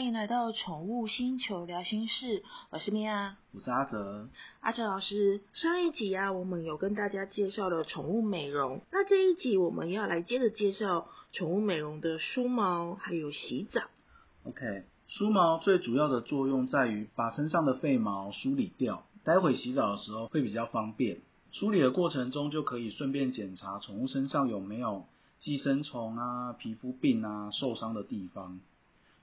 欢迎来到宠物星球聊心事，我是米娅，我是阿哲。阿哲老师，上一集啊，我们有跟大家介绍了宠物美容，那这一集我们要来接着介绍宠物美容的梳毛还有洗澡。OK，梳毛最主要的作用在于把身上的废毛梳理掉，待会洗澡的时候会比较方便。梳理的过程中就可以顺便检查宠物身上有没有寄生虫啊、皮肤病啊、受伤的地方。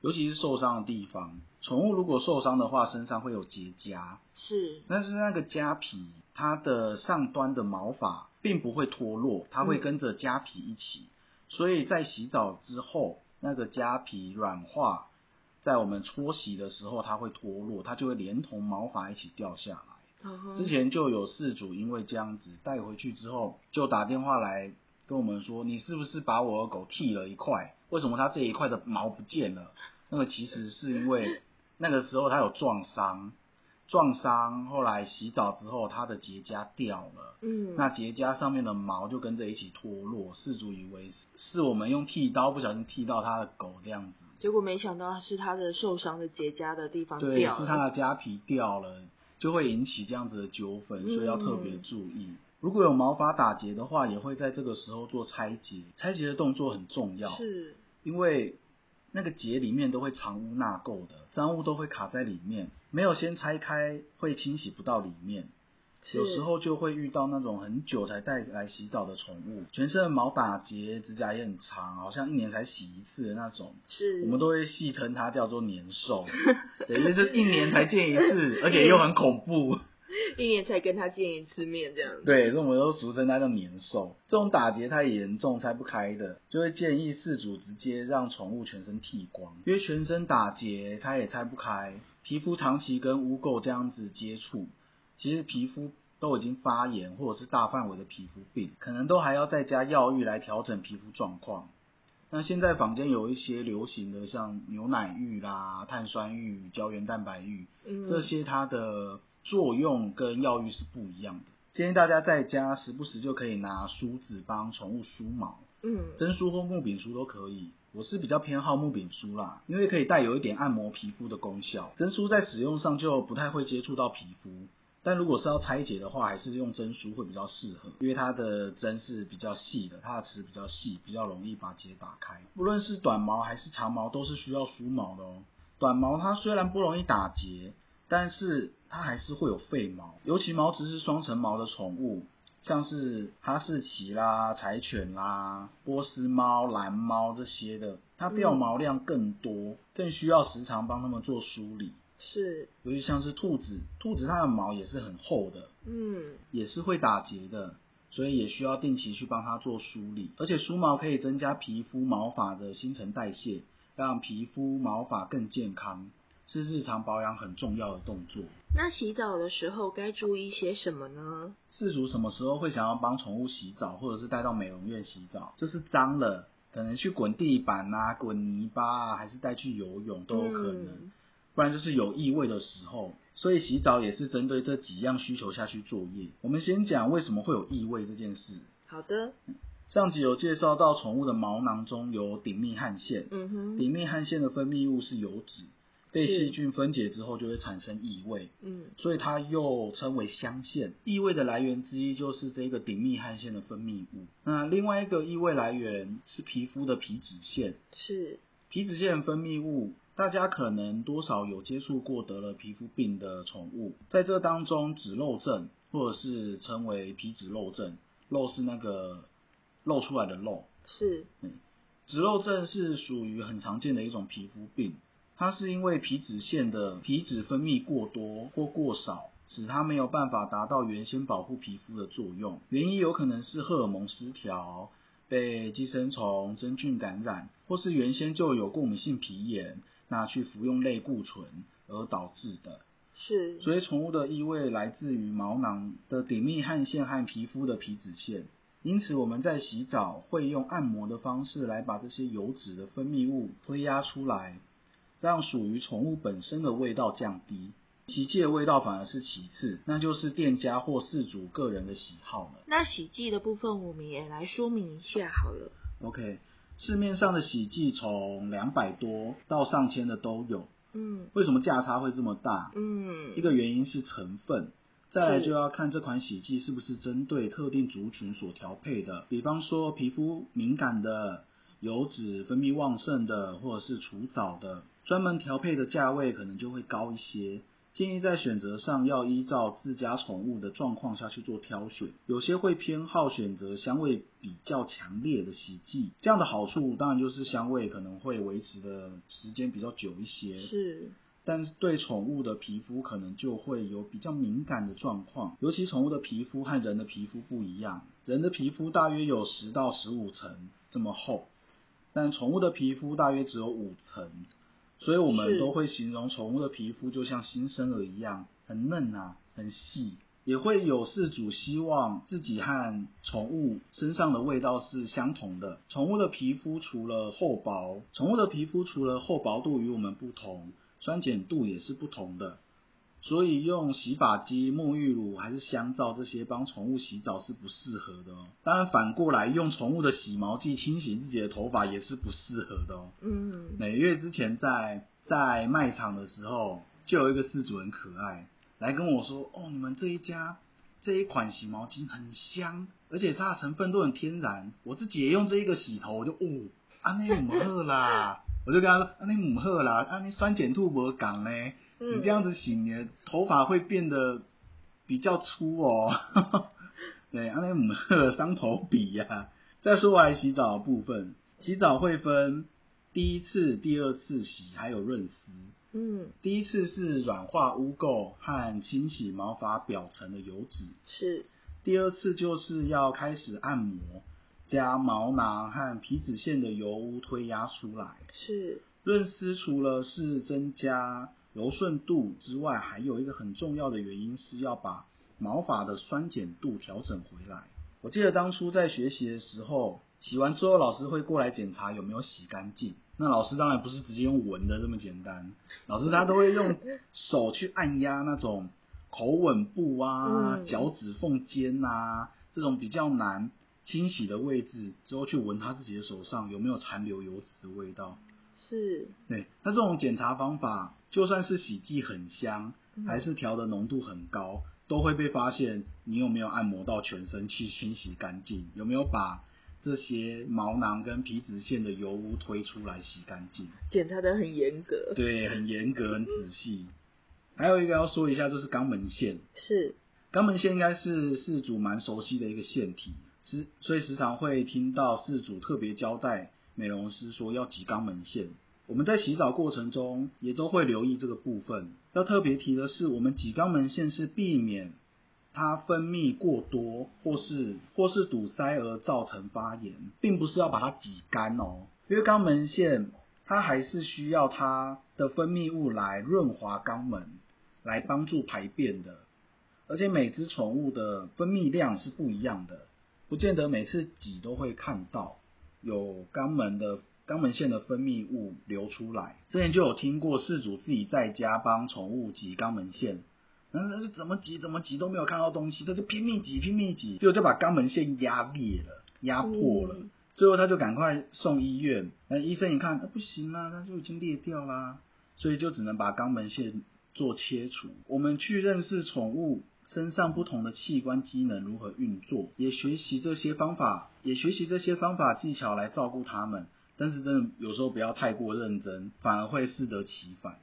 尤其是受伤的地方，宠物如果受伤的话，身上会有结痂。是，但是那个痂皮，它的上端的毛发并不会脱落，它会跟着痂皮一起。所以在洗澡之后，那个痂皮软化，在我们搓洗的时候，它会脱落，它就会连同毛发一起掉下来。之前就有事主因为这样子带回去之后，就打电话来跟我们说：“你是不是把我的狗剃了一块？”为什么它这一块的毛不见了？那个其实是因为 那个时候它有撞伤，撞伤后来洗澡之后它的结痂掉了，嗯，那结痂上面的毛就跟着一起脱落，事主以为是我们用剃刀不小心剃到他的狗这样子，结果没想到是他的受伤的结痂的地方对，是他的痂皮掉了，就会引起这样子的纠纷，所以要特别注意。如果有毛发打结的话，也会在这个时候做拆结。拆结的动作很重要，是，因为那个结里面都会藏污纳垢的，脏物都会卡在里面，没有先拆开会清洗不到里面。有时候就会遇到那种很久才带来洗澡的宠物，全身的毛打结，指甲也很长，好像一年才洗一次的那种。是，我们都会戏称它叫做年兽，对，就是一年才见一次，而且又很恐怖。一年才跟他见一次面，这样对，所以我们都俗称它叫年兽。这种打结太严重拆不开的，就会建议饲主直接让宠物全身剃光，因为全身打结拆也拆不开，皮肤长期跟污垢这样子接触，其实皮肤都已经发炎或者是大范围的皮肤病，可能都还要再加药浴来调整皮肤状况。那现在坊间有一些流行的，像牛奶浴啦、碳酸浴、胶原蛋白浴，这些它的。作用跟药浴是不一样的。建议大家在家时不时就可以拿梳子帮宠物梳毛，嗯，真梳或木柄梳都可以。我是比较偏好木柄梳啦，因为可以带有一点按摩皮肤的功效。真梳在使用上就不太会接触到皮肤，但如果是要拆解的话，还是用真梳会比较适合，因为它的针是比较细的，它的齿比较细，比较容易把结打开。不论是短毛还是长毛，都是需要梳毛的哦。短毛它虽然不容易打结。但是它还是会有废毛，尤其毛质是双层毛的宠物，像是哈士奇啦、柴犬啦、波斯猫、蓝猫这些的，它掉毛量更多，更需要时常帮它们做梳理。是，尤其像是兔子，兔子它的毛也是很厚的，嗯，也是会打结的，所以也需要定期去帮它做梳理。而且梳毛可以增加皮肤毛发的新陈代谢，让皮肤毛发更健康。是日常保养很重要的动作。那洗澡的时候该注意些什么呢？饲主什么时候会想要帮宠物洗澡，或者是带到美容院洗澡？就是脏了，可能去滚地板啊、滚泥巴啊，还是带去游泳都有可能。不然就是有异味的时候。所以洗澡也是针对这几样需求下去作业。我们先讲为什么会有异味这件事。好的。上集有介绍到，宠物的毛囊中有顶泌汗腺。嗯哼。顶泌汗腺的分泌物是油脂。被细菌分解之后就会产生异味，嗯，所以它又称为香腺。异味的来源之一就是这个顶泌汗腺的分泌物。那另外一个异味来源是皮肤的皮脂腺，是皮脂腺分泌物。大家可能多少有接触过得了皮肤病的宠物，在这当中，脂漏症或者是称为皮脂漏症，漏是那个漏出来的漏，是，嗯，脂漏症是属于很常见的一种皮肤病。它是因为皮脂腺的皮脂分泌过多或过少，使它没有办法达到原先保护皮肤的作用。原因有可能是荷尔蒙失调、被寄生虫、真菌感染，或是原先就有过敏性皮炎，那去服用类固醇而导致的。是，所以宠物的异味来自于毛囊的顶泌汗腺和皮肤的皮脂腺。因此我们在洗澡会用按摩的方式来把这些油脂的分泌物推压出来。让属于宠物本身的味道降低，洗剂的味道反而是其次，那就是店家或饲主个人的喜好了。那洗剂的部分，我们也来说明一下好了。OK，市面上的洗剂从两百多到上千的都有。嗯为什么价差会这么大？嗯，一个原因是成分，再来就要看这款洗剂是不是针对特定族群所调配的，比方说皮肤敏感的、油脂分泌旺盛的，或者是除藻的，专门调配的价位可能就会高一些。建议在选择上要依照自家宠物的状况下去做挑选，有些会偏好选择香味比较强烈的洗剂，这样的好处当然就是香味可能会维持的时间比较久一些。是，但是对宠物的皮肤可能就会有比较敏感的状况，尤其宠物的皮肤和人的皮肤不一样，人的皮肤大约有十到十五层这么厚，但宠物的皮肤大约只有五层，所以我们都会形容宠物的皮肤就像新生儿一样，很嫩啊，很细。也会有饲主希望自己和宠物身上的味道是相同的。宠物的皮肤除了厚薄，宠物的皮肤除了厚薄度与我们不同，酸碱度也是不同的。所以用洗发机、沐浴乳还是香皂这些帮宠物洗澡是不适合的哦。当然反过来用宠物的洗毛剂清洗自己的头发也是不适合的哦。嗯每月之前在在卖场的时候，就有一个饲主很可爱，来跟我说：“哦，你们这一家这一款洗毛巾很香，而且它的成分都很天然。我自己也用这一个洗头，我就哦，安尼唔好啦。”我就跟他说：“安尼唔好啦，安尼酸碱度无港呢，嗯，你这样子洗，你的头发会变得比较粗哦。对，安尼唔好，伤头皮呀、再说回来洗澡的部分，洗澡会分第一次、第二次洗，还有润丝。嗯第一次是软化污垢和清洗毛发表层的油脂，是，第二次就是要开始按摩，加毛囊和皮脂腺的油污推压出来。是，润丝除了是增加柔顺度之外，还有一个很重要的原因是要把毛发的酸碱度调整回来。我记得当初在学习的时候，洗完之后老师会过来检查有没有洗干净。那老师当然不是直接用闻的这么简单，老师他都会用手去按压那种口吻部啊、嗯脚趾缝间啊这种比较难清洗的位置，之后去闻他自己的手上有没有残留油脂的味道。是，对，那这种检查方法，就算是洗剂很香，嗯还是调的浓度很高，都会被发现你有没有按摩到全身去清洗干净，有没有把这些毛囊跟皮脂腺的油污推出来洗干净。检查的很严格，对，很严格，很仔细。还有一个要说一下，就是肛门腺。是，肛门腺应该是事主蛮熟悉的一个腺体，时所以时常会听到事主特别交代美容师说要挤肛门腺。我们在洗澡过程中也都会留意这个部分。要特别提的是，我们挤肛门腺是避免它分泌过多或是或是堵塞而造成发炎，并不是要把它挤干哦。因为肛门腺它还是需要它的分泌物来润滑肛门，来帮助排便的。而且每只宠物的分泌量是不一样的，不见得每次挤都会看到有肛门的肛门腺的分泌物流出来。之前就有听过饲主自己在家帮宠物挤肛门腺，然后就怎么挤怎么挤都没有看到东西，他就拼命挤拼命挤，最后就把肛门腺压裂了，压破了。嗯最后他就赶快送医院，那医生一看，啊、不行啦，它就已经裂掉啦，所以就只能把肛门腺做切除。我们去认识宠物身上不同的器官机能如何运作，也学习这些方法，也学习这些方法技巧来照顾它们。但是真的有时候不要太过认真，反而会适得其反。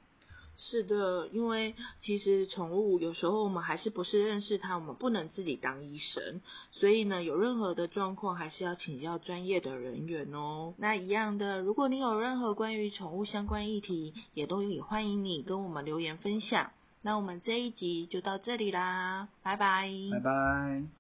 是的，因为其实宠物有时候我们还是不是认识它，我们不能自己当医生，所以呢，有任何的状况还是要请教专业的人员哦。那一样的，如果你有任何关于宠物相关议题，也都也欢迎你跟我们留言分享。那我们这一集就到这里啦，拜拜。拜拜。